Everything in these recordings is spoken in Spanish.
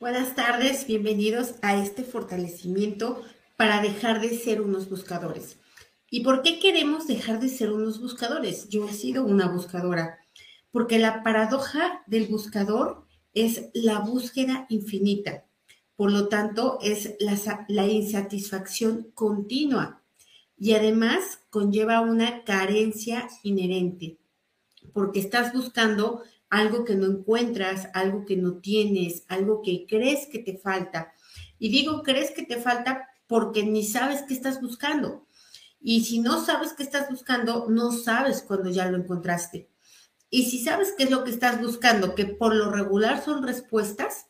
Buenas tardes, bienvenidos a este fortalecimiento para dejar de ser unos buscadores. ¿Y por qué queremos dejar de ser unos buscadores? Yo he sido una buscadora, porque la paradoja del buscador es la búsqueda infinita. Por lo tanto, es la, insatisfacción continua y además conlleva una carencia inherente, porque estás buscando algo que no encuentras, algo que no tienes, algo que crees que te falta. Y digo, crees que te falta porque ni sabes qué estás buscando. Y si no sabes qué estás buscando, no sabes cuando ya lo encontraste. Y si sabes qué es lo que estás buscando, que por lo regular son respuestas,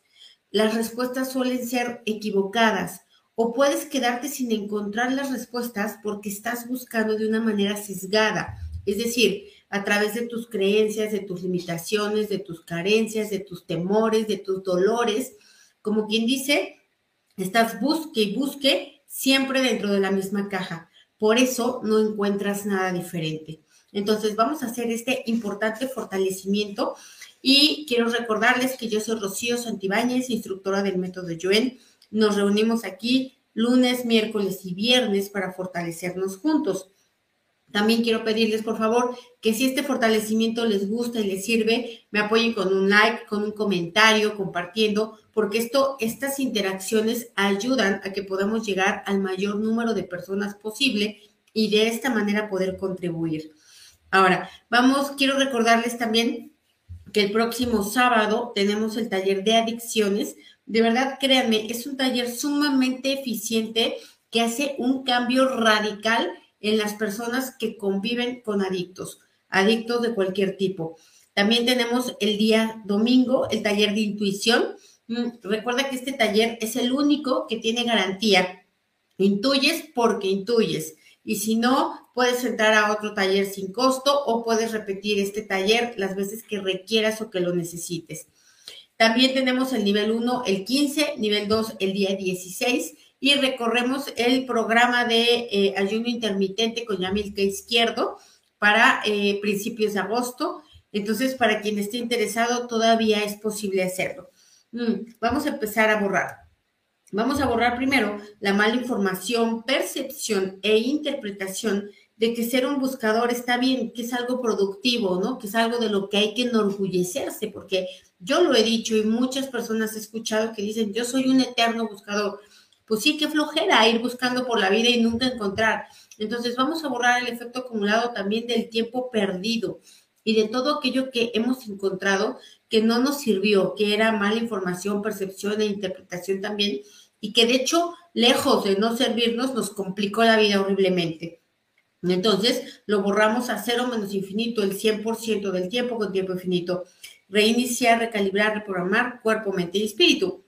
las respuestas suelen ser equivocadas o puedes quedarte sin encontrar las respuestas porque estás buscando de una manera sesgada. Es decir, a través de tus creencias, de tus limitaciones, de tus carencias, de tus temores, de tus dolores. Como quien dice, estás busque y busque siempre dentro de la misma caja. Por eso no encuentras nada diferente. Entonces vamos a hacer este importante fortalecimiento y quiero recordarles que yo soy Rocío Santibáñez, instructora del método Yuen. Nos reunimos aquí lunes, miércoles y viernes para fortalecernos juntos. También quiero pedirles, por favor, que si este fortalecimiento les gusta y les sirve, me apoyen con un like, con un comentario, compartiendo, porque esto, estas interacciones ayudan a que podamos llegar al mayor número de personas posible y de esta manera poder contribuir. Ahora, vamos, quiero recordarles también que el próximo sábado tenemos el taller de adicciones. De verdad, créanme, es un taller sumamente eficiente que hace un cambio radical en las personas que conviven con adictos, adictos de cualquier tipo. También tenemos el día domingo el taller de intuición. Mm, recuerda que este taller es el único que tiene garantía. Intuyes porque intuyes. Y si no, puedes entrar a otro taller sin costo o puedes repetir este taller las veces que requieras o que lo necesites. También tenemos el nivel 1 el 15, nivel 2 el día 16 y recorremos el programa de eh, ayuno intermitente con Yamilka Izquierdo para eh, principios de agosto. Entonces, para quien esté interesado, todavía es posible hacerlo. Mm, vamos a empezar a borrar. Vamos a borrar primero la mala información, percepción e interpretación de que ser un buscador está bien, que es algo productivo, ¿no? Que es algo de lo que hay que enorgullecerse, porque yo lo he dicho y muchas personas he escuchado que dicen, yo soy un eterno buscador pues sí, qué flojera ir buscando por la vida y nunca encontrar. Entonces vamos a borrar el efecto acumulado también del tiempo perdido y de todo aquello que hemos encontrado que no nos sirvió, que era mala información, percepción e interpretación también, y que de hecho, lejos de no servirnos, nos complicó la vida horriblemente. Entonces, lo borramos a cero menos infinito, el 100% del tiempo con tiempo infinito. Reiniciar, recalibrar, reprogramar cuerpo, mente y espíritu.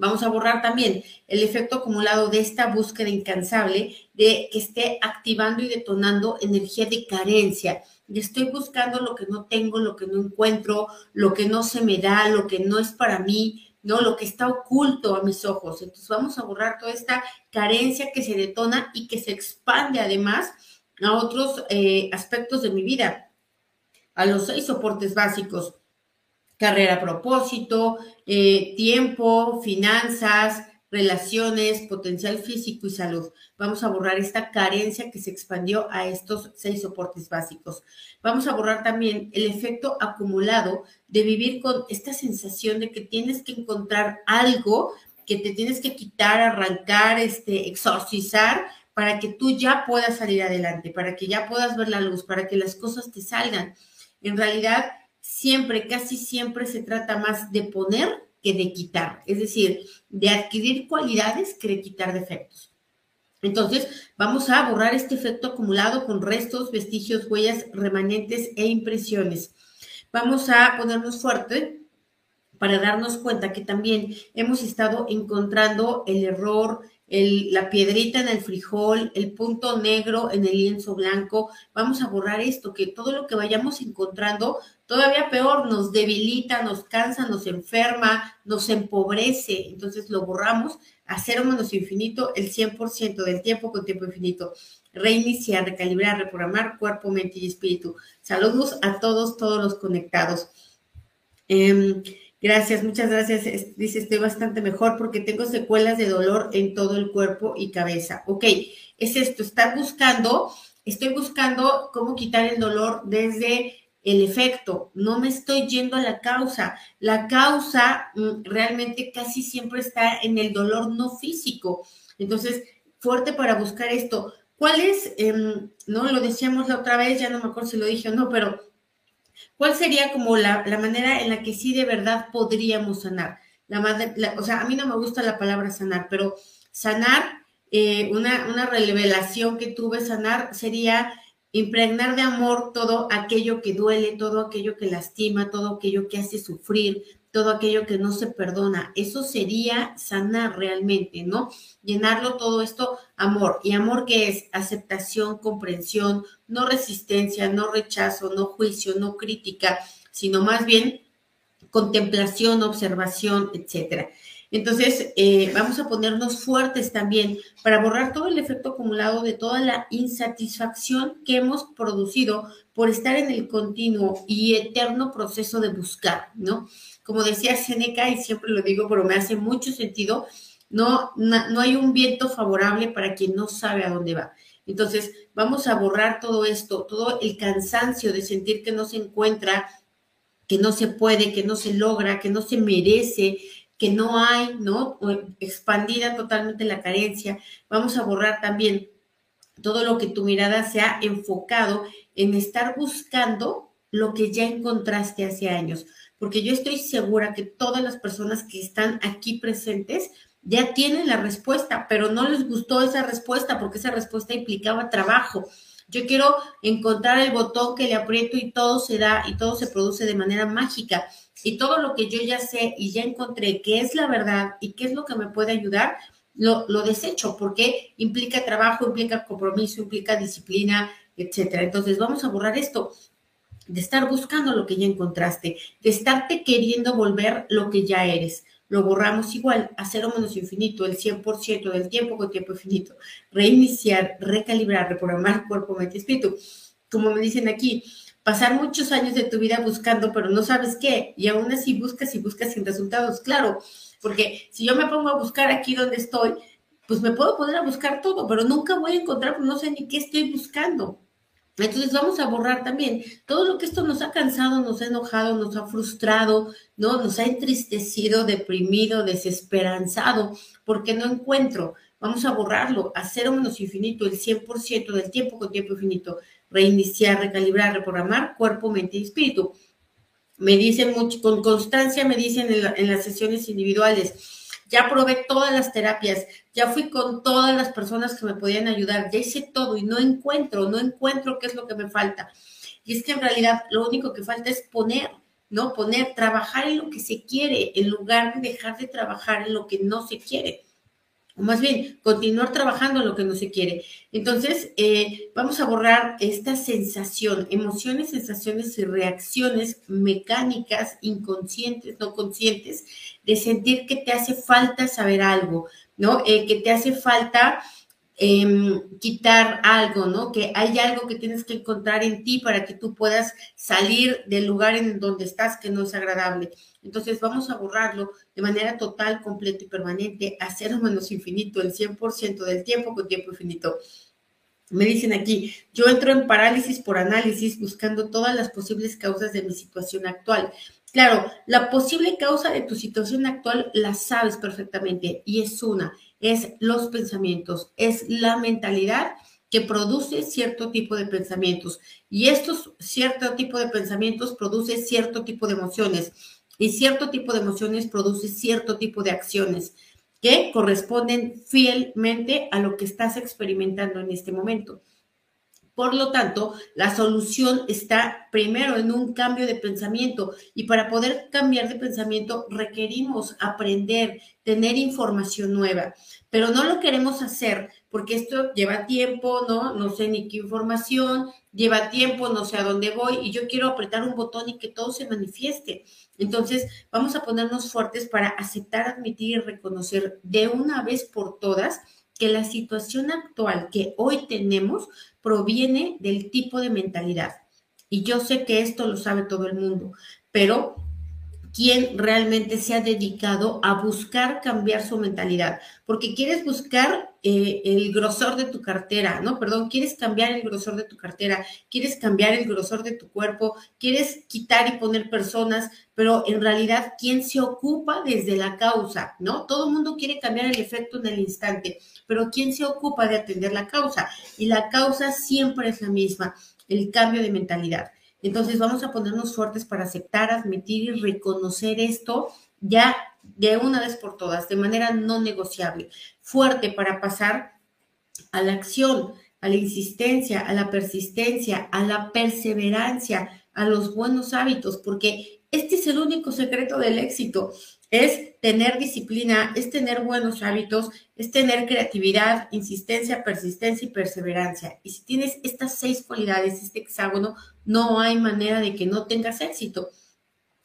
Vamos a borrar también el efecto acumulado de esta búsqueda incansable de que esté activando y detonando energía de carencia. Estoy buscando lo que no tengo, lo que no encuentro, lo que no se me da, lo que no es para mí, ¿no? Lo que está oculto a mis ojos. Entonces vamos a borrar toda esta carencia que se detona y que se expande además a otros eh, aspectos de mi vida, a los seis soportes básicos carrera propósito, eh, tiempo, finanzas, relaciones, potencial físico y salud. Vamos a borrar esta carencia que se expandió a estos seis soportes básicos. Vamos a borrar también el efecto acumulado de vivir con esta sensación de que tienes que encontrar algo que te tienes que quitar, arrancar, este, exorcizar para que tú ya puedas salir adelante, para que ya puedas ver la luz, para que las cosas te salgan. En realidad, siempre, casi siempre se trata más de poner que de quitar, es decir, de adquirir cualidades que de quitar defectos. Entonces, vamos a borrar este efecto acumulado con restos, vestigios, huellas, remanentes e impresiones. Vamos a ponernos fuerte para darnos cuenta que también hemos estado encontrando el error, la piedrita en el frijol, el punto negro en el lienzo blanco. Vamos a borrar esto, que todo lo que vayamos encontrando, todavía peor, nos debilita, nos cansa, nos enferma, nos empobrece. Entonces lo borramos a cero menos infinito el 100% del tiempo con tiempo infinito. Reiniciar, recalibrar, reprogramar cuerpo, mente y espíritu. Saludos a todos, todos los conectados. Em, Gracias, muchas gracias. Dice, estoy bastante mejor porque tengo secuelas de dolor en todo el cuerpo y cabeza. Ok, es esto, estar buscando, estoy buscando cómo quitar el dolor desde el efecto, no me estoy yendo a la causa. La causa mm, realmente casi siempre está en el dolor no físico. Entonces, fuerte para buscar esto. ¿Cuál es, em, no lo decíamos la otra vez, ya no me acuerdo si lo dije o no, pero ¿Cuál sería como la, manera en la que sí de verdad podríamos sanar? La, o sea, a mí no me gusta la palabra sanar, pero sanar, eh, una, una revelación que tuve, sanar sería impregnar de amor todo aquello que duele, todo aquello que lastima, todo aquello que hace sufrir, todo aquello que no se perdona. Eso sería sanar realmente, ¿no? Llenarlo todo esto amor. ¿Y amor que es? Aceptación, comprensión, no resistencia, no rechazo, no juicio, no crítica, sino más bien contemplación, observación, etcétera. Entonces, eh, vamos a ponernos fuertes también para borrar todo el efecto acumulado de toda la insatisfacción que hemos producido por estar en el continuo y eterno proceso de buscar, ¿no? Como decía Seneca, y siempre lo digo, pero me hace mucho sentido, no, no, hay un viento favorable para quien no sabe a dónde va. Entonces, vamos a borrar todo esto, todo el cansancio de sentir que no se encuentra, que no se puede, que no se logra, que no se merece, que no hay, ¿no? Expandida totalmente la carencia. Vamos a borrar también todo lo que tu mirada se ha enfocado en estar buscando lo que ya encontraste hace años porque yo estoy segura que todas las personas que están aquí presentes ya tienen la respuesta, pero no les gustó esa respuesta porque esa respuesta implicaba trabajo. Yo quiero encontrar el botón que le aprieto y todo se da y todo se produce de manera mágica. Y todo lo que yo ya sé y ya encontré que es la verdad y qué es lo que me puede ayudar, lo, lo desecho porque implica trabajo, implica compromiso, implica disciplina, etcétera. Entonces vamos a borrar esto de estar buscando lo que ya encontraste, de estarte queriendo volver lo que ya eres. Lo borramos igual a cero menos infinito, el 100% del tiempo con tiempo infinito. Reiniciar, recalibrar, reprogramar cuerpo, mente y espíritu. Como me dicen aquí, pasar muchos años de tu vida buscando, pero no sabes qué, y aún así buscas y buscas sin resultados. Claro, porque si yo me pongo a buscar aquí donde estoy, pues me puedo poner a buscar todo, pero nunca voy a encontrar, no sé ni qué estoy buscando. Entonces vamos a borrar también todo lo que esto nos ha cansado, nos ha enojado, nos ha frustrado, ¿no? Nos ha entristecido, deprimido, desesperanzado, porque no encuentro. Vamos a borrarlo a cero menos infinito, el 100% del tiempo con tiempo infinito. Reiniciar, recalibrar, reprogramar cuerpo, mente y espíritu. Me dicen mucho, con constancia me dicen en las sesiones individuales, ya probé todas las terapias, ya fui con todas las personas que me podían ayudar, ya hice todo y no encuentro, no encuentro qué es lo que me falta. Y es que en realidad lo único que falta es poner, ¿no? Poner, trabajar en lo que se quiere, en lugar de dejar de trabajar en lo que no se quiere o más bien continuar trabajando lo que no se quiere. Entonces, eh, vamos a borrar esta sensación, emociones, sensaciones y reacciones mecánicas, inconscientes, no conscientes, de sentir que te hace falta saber algo, ¿no? Eh, que te hace falta Em, quitar algo, ¿no? Que hay algo que tienes que encontrar en ti para que tú puedas salir del lugar en donde estás que no es agradable. Entonces vamos a borrarlo de manera total, completa y permanente, a cero menos infinito, el 100% del tiempo con tiempo infinito. Me dicen aquí, yo entro en parálisis por análisis buscando todas las posibles causas de mi situación actual. Claro, la posible causa de tu situación actual la sabes perfectamente y es una, es los pensamientos, es la mentalidad que produce cierto tipo de pensamientos. Y estos cierto tipo de pensamientos produce cierto tipo de emociones. Y cierto tipo de emociones produce cierto tipo de acciones que corresponden fielmente a lo que estás experimentando en este momento. Por lo tanto, la solución está primero en un cambio de pensamiento y para poder cambiar de pensamiento requerimos aprender, tener información nueva, pero no lo queremos hacer porque esto lleva tiempo, ¿no? No sé ni qué información, lleva tiempo, no sé a dónde voy y yo quiero apretar un botón y que todo se manifieste. Entonces, vamos a ponernos fuertes para aceptar, admitir y reconocer de una vez por todas que la situación actual que hoy tenemos proviene del tipo de mentalidad. Y yo sé que esto lo sabe todo el mundo, pero quien realmente se ha dedicado a buscar cambiar su mentalidad, porque quieres buscar eh, el grosor de tu cartera, ¿no? Perdón, quieres cambiar el grosor de tu cartera, quieres cambiar el grosor de tu cuerpo, quieres quitar y poner personas, pero en realidad, ¿quién se ocupa desde la causa, ¿no? Todo el mundo quiere cambiar el efecto en el instante, pero ¿quién se ocupa de atender la causa? Y la causa siempre es la misma, el cambio de mentalidad. Entonces vamos a ponernos fuertes para aceptar, admitir y reconocer esto ya de una vez por todas, de manera no negociable. Fuerte para pasar a la acción, a la insistencia, a la persistencia, a la perseverancia, a los buenos hábitos, porque este es el único secreto del éxito es tener disciplina, es tener buenos hábitos, es tener creatividad, insistencia, persistencia y perseverancia. Y si tienes estas seis cualidades, este hexágono, no hay manera de que no tengas éxito.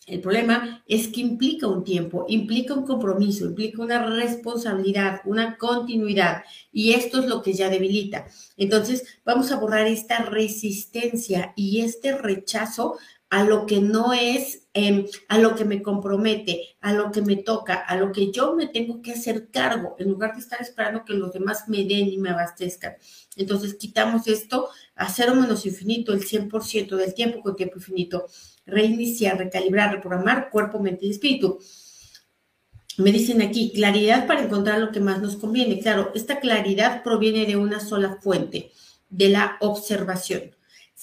El problema es que implica un tiempo, implica un compromiso, implica una responsabilidad, una continuidad, y esto es lo que ya debilita. Entonces, vamos a borrar esta resistencia y este rechazo a lo que no es, em, a lo que me compromete, a lo que me toca, a lo que yo me tengo que hacer cargo, en lugar de estar esperando que los demás me den y me abastezcan. Entonces quitamos esto a cero menos infinito, el 100% del tiempo con tiempo infinito. Reiniciar, recalibrar, reprogramar cuerpo, mente y espíritu. Me dicen aquí, claridad para encontrar lo que más nos conviene. Claro, esta claridad proviene de una sola fuente, de la observación.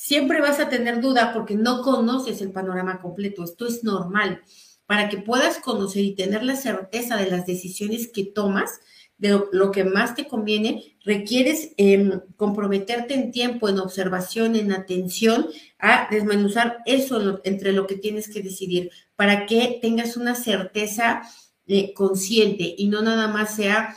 Siempre vas a tener duda porque no conoces el panorama completo. Esto es normal. Para que puedas conocer y tener la certeza de las decisiones que tomas, de lo, que más te conviene, requieres em, comprometerte en tiempo, en observación, en atención, a desmenuzar eso entre lo que tienes que decidir, para que tengas una certeza eh, consciente y no nada más sea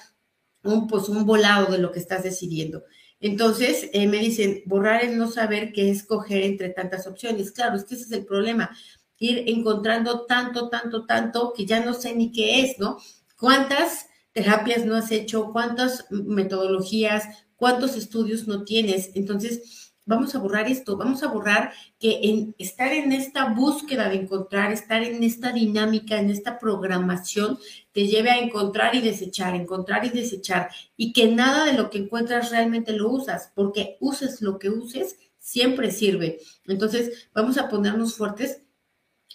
un, pues, un volado de lo que estás decidiendo. Entonces, eh, me dicen, borrar es no saber qué escoger entre tantas opciones. Claro, es que ese es el problema, ir encontrando tanto, tanto, tanto que ya no sé ni qué es, ¿no? ¿Cuántas terapias no has hecho? ¿Cuántas metodologías? ¿Cuántos estudios no tienes? Entonces, vamos a borrar esto, vamos a borrar que estar en esta búsqueda de encontrar, estar en esta dinámica, en esta programación, te lleve a encontrar y desechar, encontrar y desechar, y que nada de lo que encuentras realmente lo usas, porque uses lo que uses, siempre sirve. Entonces, vamos a ponernos fuertes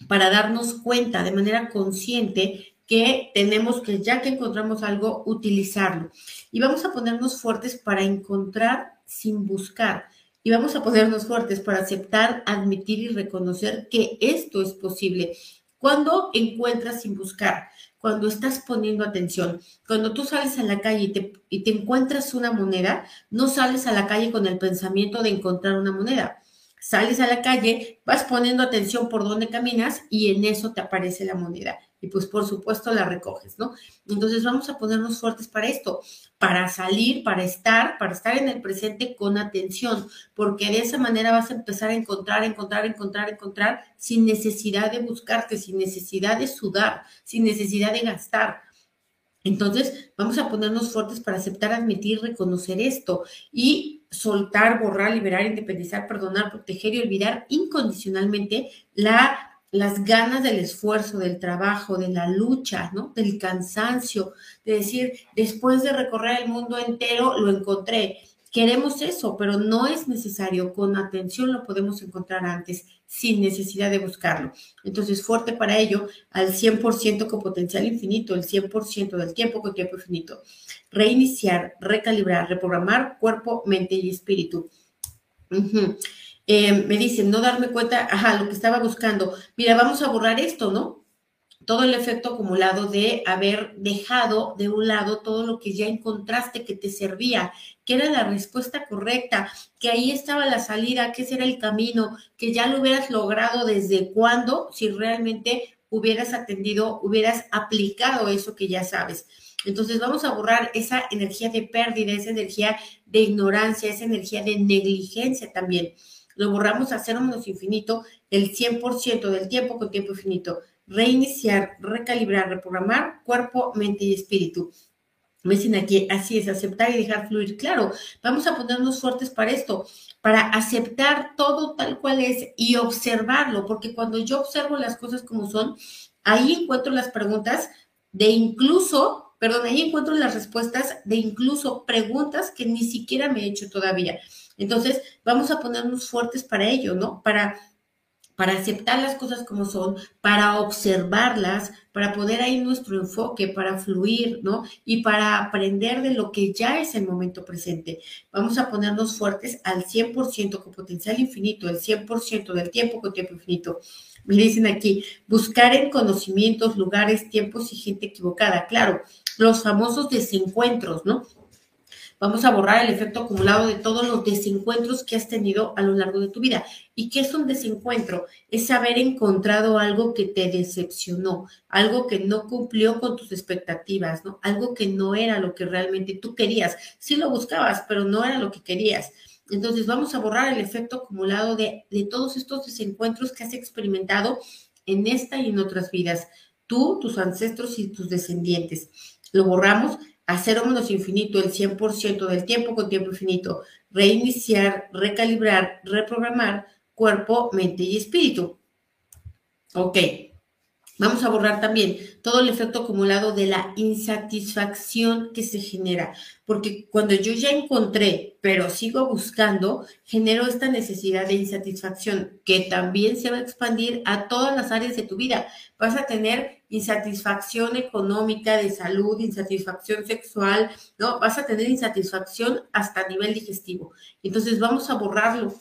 para darnos cuenta de manera consciente que tenemos que, ya que encontramos algo, utilizarlo. Y vamos a ponernos fuertes para encontrar sin buscar y vamos a ponernos fuertes para aceptar, admitir y reconocer que esto es posible. Cuando encuentras sin buscar, cuando estás poniendo atención, cuando tú sales a la calle y te, y te encuentras una moneda, no sales a la calle con el pensamiento de encontrar una moneda. Sales a la calle, vas poniendo atención por dónde caminas y en eso te aparece la moneda y pues por supuesto la recoges, ¿no? Entonces vamos a ponernos fuertes para esto, para salir, para estar, para estar en el presente con atención, porque de esa manera vas a empezar a encontrar, encontrar, encontrar, encontrar, sin necesidad de buscarte, sin necesidad de sudar, sin necesidad de gastar. Entonces, vamos a ponernos fuertes para aceptar, admitir, reconocer esto y soltar, borrar, liberar, independizar, perdonar, proteger y olvidar incondicionalmente la las ganas del esfuerzo, del trabajo, de la lucha, ¿no? Del cansancio, de decir, después de recorrer el mundo entero, lo encontré. Queremos eso, pero no es necesario. Con atención lo podemos encontrar antes, sin necesidad de buscarlo. Entonces, fuerte para ello, al 100% con potencial infinito, el 100% del tiempo con tiempo infinito. Reiniciar, recalibrar, reprogramar cuerpo, mente y espíritu. Eh, me dicen, no darme cuenta, ajá, lo que estaba buscando. Mira, vamos a borrar esto, ¿no? Todo el efecto acumulado de haber dejado de un lado todo lo que ya encontraste que te servía, que era la respuesta correcta, que ahí estaba la salida, que ese era el camino, que ya lo hubieras logrado desde cuándo, si realmente hubieras atendido, hubieras aplicado eso que ya sabes. Entonces vamos a borrar esa energía de pérdida, esa energía de ignorancia, esa energía de negligencia también lo borramos a cero menos infinito el 100% del tiempo con tiempo infinito. Reiniciar, recalibrar, reprogramar cuerpo, mente y espíritu. Me dicen aquí, así es, aceptar y dejar fluir. Claro, vamos a ponernos fuertes para esto, para aceptar todo tal cual es y observarlo, porque cuando yo observo las cosas como son, ahí encuentro las preguntas de incluso, perdón, ahí encuentro las respuestas de incluso preguntas que ni siquiera me he hecho todavía. Entonces, vamos a ponernos fuertes para ello, ¿no? Para para aceptar las cosas como son, para observarlas, para poder ahí nuestro enfoque, para fluir, ¿no? Y para aprender de lo que ya es el momento presente. Vamos a ponernos fuertes al 100% con potencial infinito, el 100% del tiempo con tiempo infinito. Me dicen aquí, buscar en conocimientos, lugares, tiempos y gente equivocada. Claro, los famosos desencuentros, ¿no? Vamos a borrar el efecto acumulado de todos los desencuentros que has tenido a lo largo de tu vida. ¿Y qué es un desencuentro? Es haber encontrado algo que te decepcionó, algo que no cumplió con tus expectativas, ¿no? Algo que no era lo que realmente tú querías. Sí lo buscabas, pero no era lo que querías. Entonces vamos a borrar el efecto acumulado de, de todos estos desencuentros que has experimentado en esta y en otras vidas. Tú, tus ancestros y tus descendientes. Lo borramos a cero menos infinito el 100% del tiempo con tiempo infinito, reiniciar, recalibrar, reprogramar cuerpo, mente y espíritu. Ok, Vamos a borrar también todo el efecto acumulado de la insatisfacción que se genera, porque cuando yo ya encontré, pero sigo buscando, genero esta necesidad de insatisfacción que también se va a expandir a todas las áreas de tu vida. Vas a tener insatisfacción económica, de salud, insatisfacción sexual, ¿no? Vas a tener insatisfacción hasta nivel digestivo. Entonces vamos a borrarlo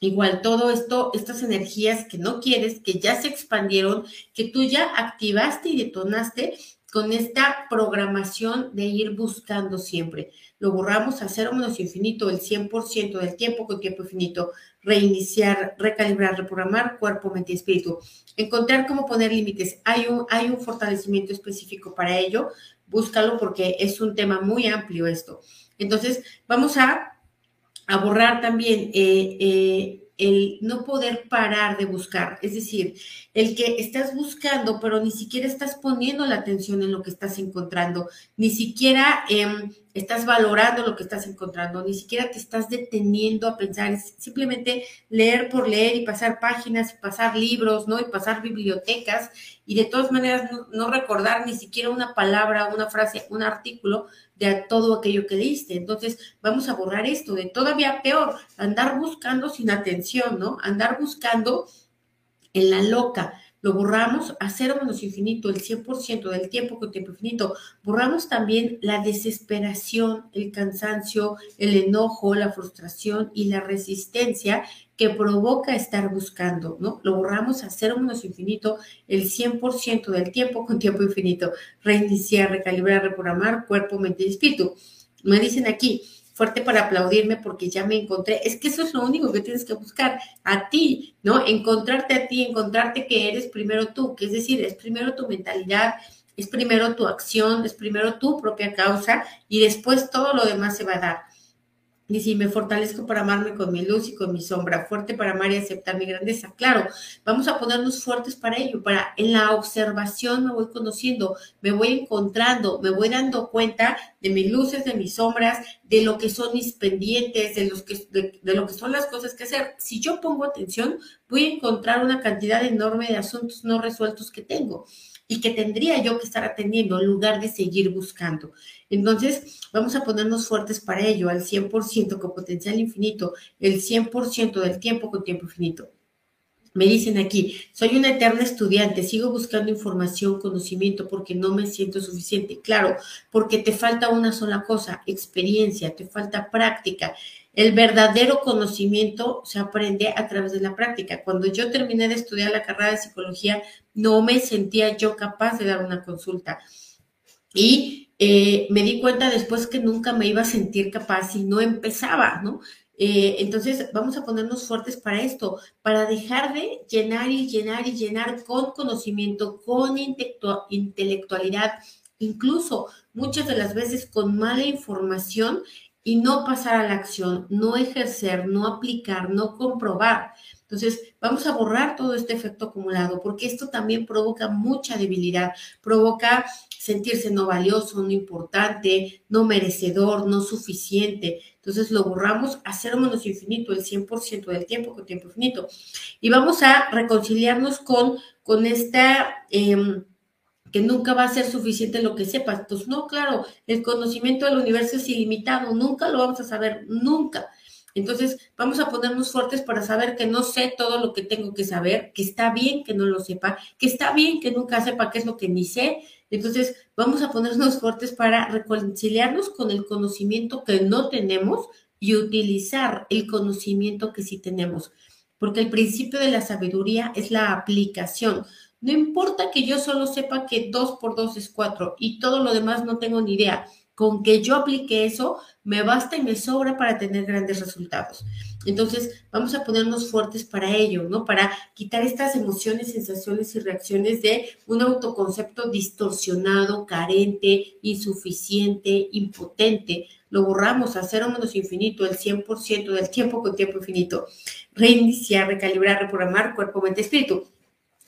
Igual todo esto, estas energías que no quieres, que ya se expandieron, que tú ya activaste y detonaste con esta programación de ir buscando siempre. Lo borramos a cero menos infinito, el 100% del tiempo con tiempo infinito. Reiniciar, recalibrar, reprogramar cuerpo, mente y espíritu. Encontrar cómo poner límites. Hay un, hay un fortalecimiento específico para ello. Búscalo porque es un tema muy amplio esto. Entonces, vamos a a borrar también eh, eh, el no poder parar de buscar, es decir, el que estás buscando, pero ni siquiera estás poniendo la atención en lo que estás encontrando, ni siquiera em, estás valorando lo que estás encontrando, ni siquiera te estás deteniendo a pensar, simplemente leer por leer y pasar páginas, y pasar libros, ¿no? Y pasar bibliotecas y de todas maneras no recordar ni siquiera una palabra, una frase, un artículo de todo aquello que leíste. Entonces, vamos a borrar esto de todavía peor, andar buscando sin atención, ¿no? Andar buscando en la loca. Lo borramos a cero menos infinito, el 100% del tiempo con tiempo infinito. Borramos también la desesperación, el cansancio, el enojo, la frustración y la resistencia que provoca estar buscando, ¿no? Lo borramos a cero menos infinito el 100% del tiempo con tiempo infinito. Reiniciar, recalibrar, reprogramar cuerpo, mente y espíritu. Me dicen aquí, fuerte para aplaudirme porque ya me encontré. Es que eso es lo único que tienes que buscar, a ti, ¿no? Encontrarte a ti, encontrarte que eres primero tú, que es decir, es primero tu mentalidad, es primero tu acción, es primero tu propia causa y después todo lo demás se va a dar. Y si me fortalezco para amarme con mi luz y con mi sombra, fuerte para amar y aceptar mi grandeza. Claro, vamos a ponernos fuertes para ello, para en la observación me voy conociendo, me voy encontrando, me voy dando cuenta de mis luces, de mis sombras, de lo que son mis pendientes, de, los que, de, de lo que son las cosas que hacer. Si yo pongo atención, voy a encontrar una cantidad enorme de asuntos no resueltos que tengo y que tendría yo que estar atendiendo en lugar de seguir buscando. Entonces, vamos a ponernos fuertes para ello, al 100% con potencial infinito, el 100% del tiempo con tiempo infinito. Me dicen aquí, soy una eterna estudiante, sigo buscando información, conocimiento, porque no me siento suficiente. Claro, porque te falta una sola cosa, experiencia, te falta práctica. El verdadero conocimiento se aprende a través de la práctica. Cuando yo terminé de estudiar la carrera de psicología, no me sentía yo capaz de dar una consulta. Y eh, me di cuenta después que nunca me iba a sentir capaz y no empezaba, ¿no? Eh, entonces, vamos a ponernos fuertes para esto, para dejar de llenar y llenar y llenar con conocimiento, con intelectualidad, incluso muchas de las veces con mala información y no pasar a la acción, no ejercer, no aplicar, no comprobar. Entonces, vamos a borrar todo este efecto acumulado, porque esto también provoca mucha debilidad, provoca sentirse no valioso, no importante, no merecedor, no suficiente. Entonces lo borramos a cero menos infinito, el 100% del tiempo con tiempo infinito. Y vamos a reconciliarnos con, con esta... Em, que nunca va a ser suficiente lo que sepas. Entonces, no, claro, el conocimiento del universo es ilimitado, nunca lo vamos a saber, nunca. Entonces, vamos a ponernos fuertes para saber que no sé todo lo que tengo que saber, que está bien que no lo sepa, que está bien que nunca sepa qué es lo que ni sé. Entonces, vamos a ponernos fuertes para reconciliarnos con el conocimiento que no tenemos y utilizar el conocimiento que sí tenemos. Porque el principio de la sabiduría es la aplicación. No importa que yo solo sepa que 2 por 2 es 4 y todo lo demás no tengo ni idea. Con que yo aplique eso, me basta y me sobra para tener grandes resultados. Entonces, vamos a ponernos fuertes para ello, ¿no? Para quitar estas emociones, sensaciones y reacciones de un autoconcepto distorsionado, carente, insuficiente, impotente. Lo borramos a cero menos infinito, el 100% del tiempo con tiempo infinito. Reiniciar, recalibrar, reprogramar cuerpo, mente, espíritu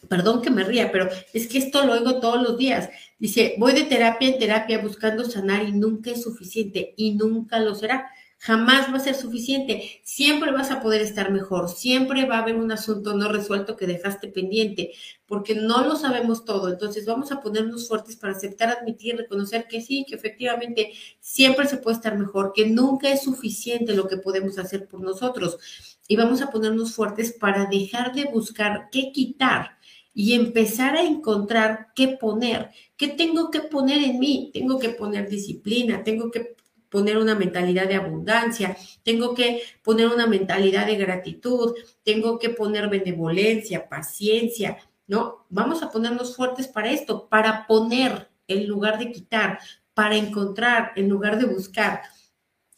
perdón que me ría, pero es que esto lo oigo todos los días. Dice, voy de terapia en terapia buscando sanar y nunca es suficiente y nunca lo será. Jamás va a ser suficiente. Siempre vas a poder estar mejor. Siempre va a haber un asunto no resuelto que dejaste pendiente, porque no lo sabemos todo. Entonces vamos a ponernos fuertes para aceptar, admitir, reconocer que sí, que efectivamente siempre se puede estar mejor, que nunca es suficiente lo que podemos hacer por nosotros. Y vamos a ponernos fuertes para dejar de buscar qué quitar y empezar a encontrar qué poner, qué tengo que poner en mí. Tengo que poner disciplina, tengo que poner una mentalidad de abundancia, tengo que poner una mentalidad de gratitud, tengo que poner benevolencia, paciencia, ¿no? Vamos a ponernos fuertes para esto, para poner en lugar de quitar, para encontrar en lugar de buscar.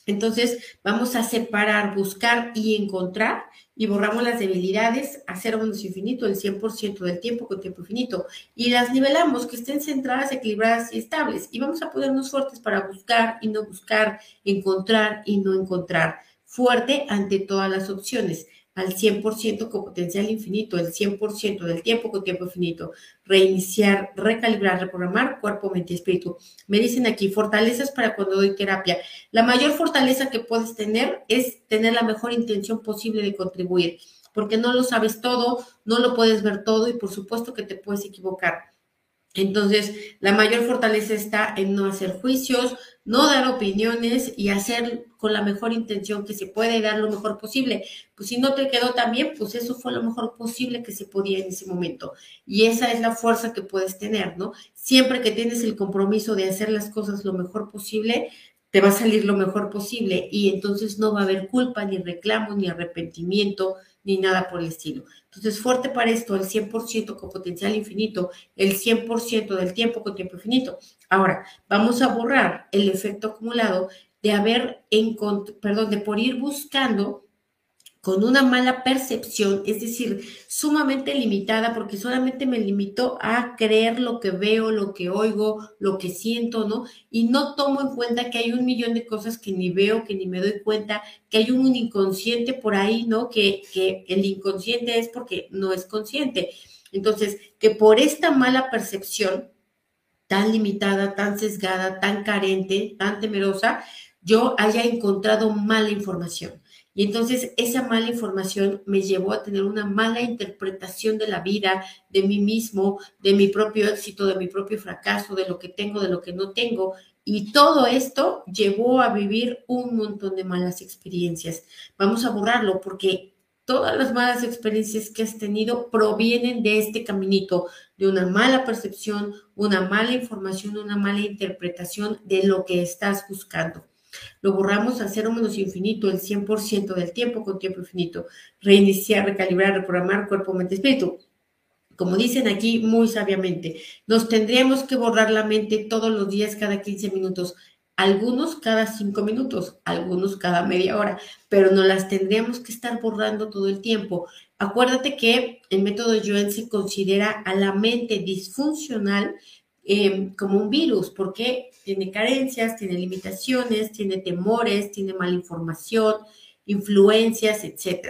Entonces, vamos a separar, buscar y encontrar y borramos las debilidades a cero infinito, el 100% del tiempo con tiempo infinito. Y las nivelamos, que estén centradas, equilibradas y estables. Y vamos a ponernos fuertes para buscar y no buscar, encontrar y no encontrar. Fuerte ante todas las opciones al 100% con potencial infinito, el 100% del tiempo con tiempo infinito. Reiniciar, recalibrar, reprogramar cuerpo, mente y espíritu. Me dicen aquí, fortalezas para cuando doy terapia. La mayor fortaleza que puedes tener es tener la mejor intención posible de contribuir, porque no lo sabes todo, no lo puedes ver todo y por supuesto que te puedes equivocar. Entonces, la mayor fortaleza está en no hacer juicios, no dar opiniones y hacer con la mejor intención que se pueda y dar lo mejor posible. Pues si no te quedó tan bien, pues eso fue lo mejor posible que se podía en ese momento. Y esa es la fuerza que puedes tener, ¿no? Siempre que tienes el compromiso de hacer las cosas lo mejor posible, te va a salir lo mejor posible y entonces no va a haber culpa, ni reclamo, ni arrepentimiento, ni nada por el estilo. Entonces, fuerte para esto, el 100% con potencial infinito, el 100% del tiempo con tiempo infinito. Ahora, vamos a borrar el efecto acumulado de haber, perdón, de por ir buscando con una mala percepción, es decir, sumamente limitada, porque solamente me limitó a creer lo que veo, lo que oigo, lo que siento, ¿no? Y no tomo en cuenta que hay un millón de cosas que ni veo, que ni me doy cuenta, que hay un inconsciente por ahí, ¿no? Que, que el inconsciente es porque no es consciente. Entonces, que por esta mala percepción tan limitada, tan sesgada, tan carente, tan temerosa, yo haya encontrado mala información. Y entonces esa mala información me llevó a tener una mala interpretación de la vida, de mí mismo, de mi propio éxito, de mi propio fracaso, de lo que tengo, de lo que no tengo. Y todo esto llevó a vivir un montón de malas experiencias. Vamos a borrarlo porque todas las malas experiencias que has tenido provienen de este caminito, de una mala percepción, una mala información, una mala interpretación de lo que estás buscando. Lo borramos a cero menos infinito, el 100% del tiempo con tiempo infinito. Reiniciar, recalibrar, reprogramar cuerpo, mente, espíritu. Como dicen aquí muy sabiamente, nos tendríamos que borrar la mente todos los días, cada 15 minutos, algunos cada 5 minutos, algunos cada media hora, pero no las tendríamos que estar borrando todo el tiempo. Acuérdate que el método Joen se considera a la mente disfuncional Em, como un virus, porque tiene carencias, tiene limitaciones, tiene temores, tiene mala información, influencias, etc.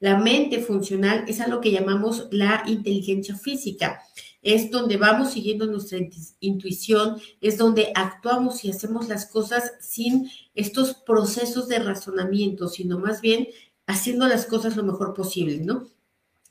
La mente funcional es a lo que llamamos la inteligencia física. Es donde vamos siguiendo nuestra intuición, es donde actuamos y hacemos las cosas sin estos procesos de razonamiento, sino más bien haciendo las cosas lo mejor posible, ¿no?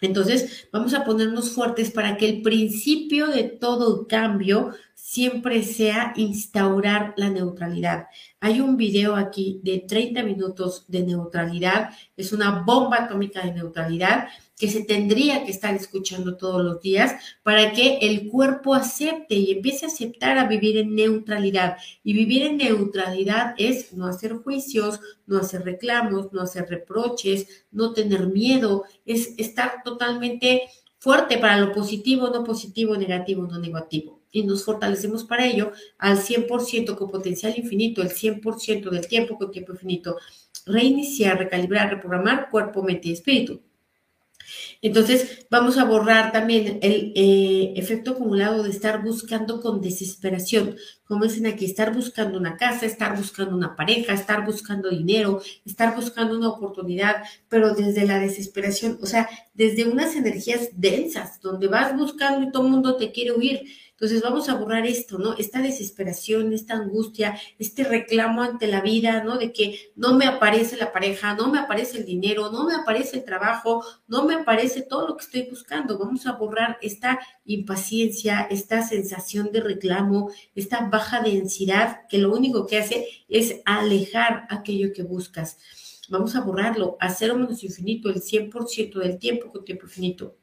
Entonces, vamos a ponernos fuertes para que el principio de todo cambio siempre sea instaurar la neutralidad. Hay un video aquí de 30 minutos de neutralidad, es una bomba atómica de neutralidad que se tendría que estar escuchando todos los días para que el cuerpo acepte y empiece a aceptar a vivir en neutralidad. Y vivir en neutralidad es no hacer juicios, no hacer reclamos, no hacer reproches, no tener miedo, es estar totalmente fuerte para lo positivo, no positivo, negativo, no negativo. Y nos fortalecemos para ello al 100% con potencial infinito, el 100% del tiempo con tiempo infinito. Reiniciar, recalibrar, reprogramar cuerpo, mente y espíritu. Entonces, vamos a borrar también el eh, efecto acumulado de estar buscando con desesperación. Como dicen aquí, estar buscando una casa, estar buscando una pareja, estar buscando dinero, estar buscando una oportunidad, pero desde la desesperación, o sea, desde unas energías densas, donde vas buscando y todo el mundo te quiere huir. Entonces vamos a borrar esto, ¿no? Esta desesperación, esta angustia, este reclamo ante la vida, ¿no? De que no me aparece la pareja, no me aparece el dinero, no me aparece el trabajo, no me aparece todo lo que estoy buscando. Vamos a borrar esta impaciencia, esta sensación de reclamo, esta baja densidad que lo único que hace es alejar aquello que buscas. Vamos a borrarlo a cero menos infinito el 100% del tiempo con tiempo infinito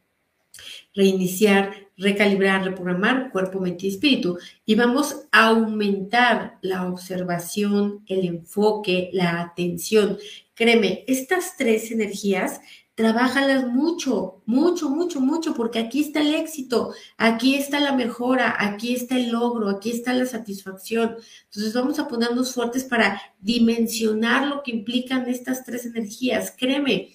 reiniciar, recalibrar, reprogramar cuerpo, mente y espíritu. Y vamos a aumentar la observación, el enfoque, la atención. Créeme, estas tres energías, trabájalas mucho, mucho, mucho, mucho, porque aquí está el éxito, aquí está la mejora, aquí está el logro, aquí está la satisfacción. Entonces vamos a ponernos fuertes para dimensionar lo que implican estas tres energías. Créeme,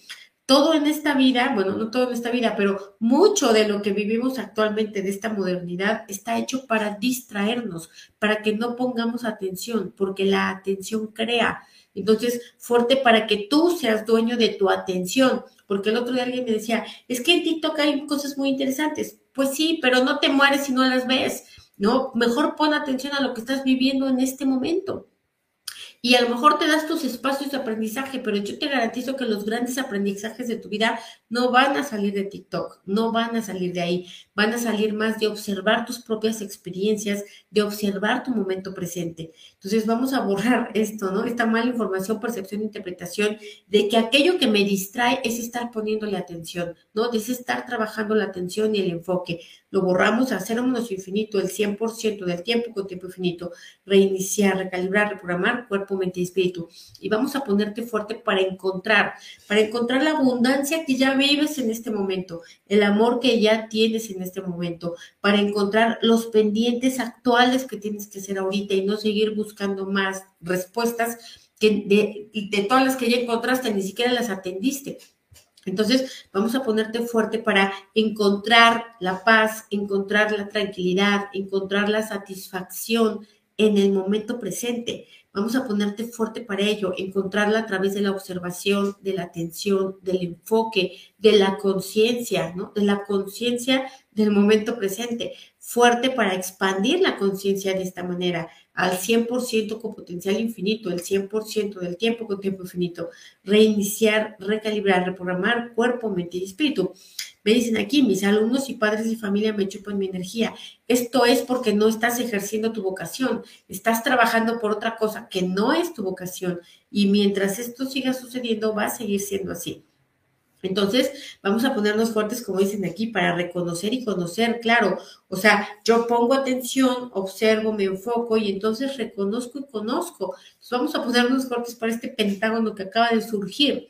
todo en esta vida, bueno, no todo en esta vida, pero mucho de lo que vivimos actualmente de esta modernidad está hecho para distraernos, para que no pongamos atención, porque la atención crea. Entonces, fuerte para que tú seas dueño de tu atención, porque el otro día alguien me decía, es que en TikTok hay cosas muy interesantes. Pues sí, pero no te mueres si no las ves, ¿no? Mejor pon atención a lo que estás viviendo en este momento. Y a lo mejor te das tus espacios de aprendizaje, pero yo te garantizo que los grandes aprendizajes de tu vida no van a salir de TikTok, no van a salir de ahí, van a salir más de observar tus propias experiencias, de observar tu momento presente. Entonces vamos a borrar esto, ¿no? Esta mala información, percepción, interpretación de que aquello que me distrae es estar poniéndole atención, ¿no? Es estar trabajando la atención y el enfoque. Lo borramos a cero menos infinito, el 100% del tiempo con tiempo infinito. Reiniciar, recalibrar, reprogramar cuerpo, mente y espíritu. Y vamos a ponerte fuerte para encontrar, para encontrar la abundancia que ya vives en este momento, el amor que ya tienes en este momento, para encontrar los pendientes actuales que tienes que hacer ahorita y no seguir buscando más respuestas que de todas las que ya encontraste, ni siquiera las atendiste. Entonces, vamos a ponerte fuerte para encontrar la paz, encontrar la tranquilidad, encontrar la satisfacción en el momento presente. Vamos a ponerte fuerte para ello, encontrarla a través de la observación, de la atención, del enfoque, de la conciencia, ¿no? De la conciencia del momento presente. Fuerte para expandir la conciencia de esta manera al 100% con potencial infinito, el 100% del tiempo con tiempo infinito, reiniciar, recalibrar, reprogramar cuerpo, mente y espíritu. Me dicen aquí, mis alumnos y padres y familia me chupan mi energía. Esto es porque no estás ejerciendo tu vocación, estás trabajando por otra cosa que no es tu vocación y mientras esto siga sucediendo va a seguir siendo así. Entonces, vamos a ponernos fuertes, como dicen aquí, para reconocer y conocer, claro. O sea, yo pongo atención, observo, me enfoco y entonces reconozco y conozco. Entonces, vamos a ponernos fuertes para este pentágono que acaba de surgir.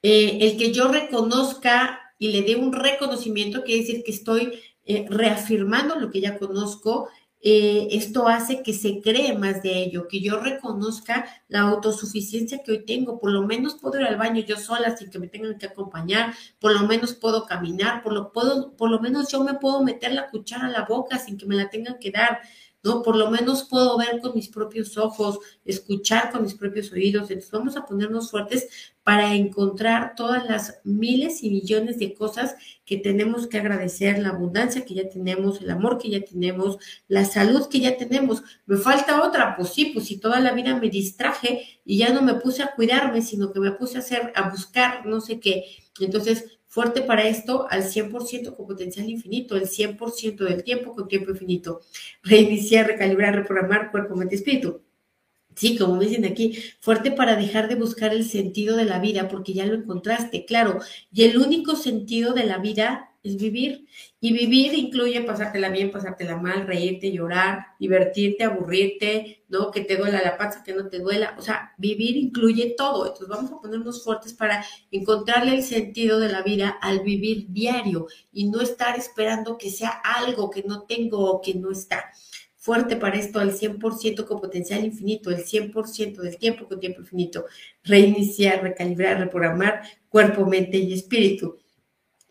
Eh, el que yo reconozca y le dé un reconocimiento quiere decir que estoy eh, reafirmando lo que ya conozco, eh, esto hace que se cree más de ello, que yo reconozca la autosuficiencia que hoy tengo. Por lo menos puedo ir al baño yo sola sin que me tengan que acompañar, por lo menos puedo caminar, por lo, puedo, por lo menos yo me puedo meter la cuchara a la boca sin que me la tengan que dar. ¿No? Por lo menos puedo ver con mis propios ojos, escuchar con mis propios oídos. Entonces vamos a ponernos fuertes para encontrar todas las miles y millones de cosas que tenemos que agradecer, la abundancia que ya tenemos, el amor que ya tenemos, la salud que ya tenemos. ¿Me falta otra? Pues sí, pues si toda la vida me distraje y ya no me puse a cuidarme, sino que me puse a hacer, a buscar no sé qué. Entonces, fuerte para esto al 100% con potencial infinito, el 100% del tiempo con tiempo infinito. Reiniciar, recalibrar, reprogramar cuerpo, mente, espíritu. Sí, como me dicen aquí, fuerte para dejar de buscar el sentido de la vida porque ya lo encontraste, claro. Y el único sentido de la vida es vivir. Y vivir incluye pasártela bien, pasártela mal, reírte, llorar, divertirte, aburrirte, ¿no? Que te duela la panza, que no te duela. O sea, vivir incluye todo. Entonces vamos a ponernos fuertes para encontrarle el sentido de la vida al vivir diario y no estar esperando que sea algo que no tengo o que no está fuerte para esto al 100% con potencial infinito, el 100% del tiempo con tiempo infinito, reiniciar, recalibrar, reprogramar cuerpo, mente y espíritu.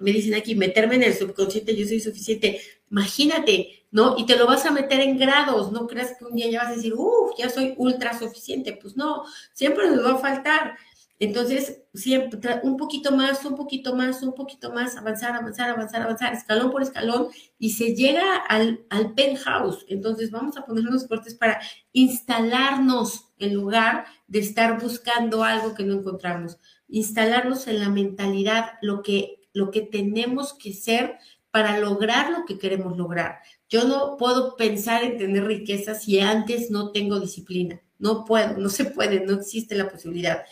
Me dicen aquí, meterme en el subconsciente, yo soy suficiente. Imagínate, ¿no? Y te lo vas a meter en grados, no creas que un día ya vas a decir, uff, ya soy ultra suficiente. Pues no, siempre nos va a faltar. Entonces, siempre un poquito más, un poquito más, un poquito más, avanzar, avanzar, avanzar, avanzar, escalón por escalón, y se llega al, al penthouse. Entonces, vamos a ponernos fuertes para instalarnos en lugar de estar buscando algo que no encontramos. Instalarnos en la mentalidad, lo que, lo que tenemos que ser para lograr lo que queremos lograr. Yo no puedo pensar en tener riqueza si antes no tengo disciplina. No puedo, no se puede, no existe la posibilidad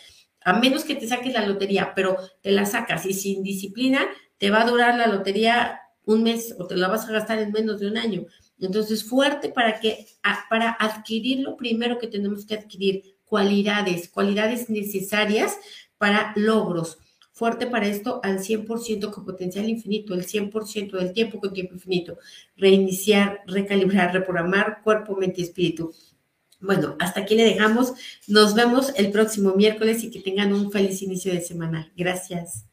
a menos que te saques la lotería, pero te la sacas y sin disciplina te va a durar la lotería un mes o te la vas a gastar en menos de un año. Entonces, fuerte para que para adquirir lo primero que tenemos que adquirir, cualidades, cualidades necesarias para logros. Fuerte para esto al 100% con potencial infinito, el 100% del tiempo con tiempo infinito. Reiniciar, recalibrar, reprogramar cuerpo, mente y espíritu. Bueno, hasta aquí le dejamos. Nos vemos el próximo miércoles y que tengan un feliz inicio de semana. Gracias.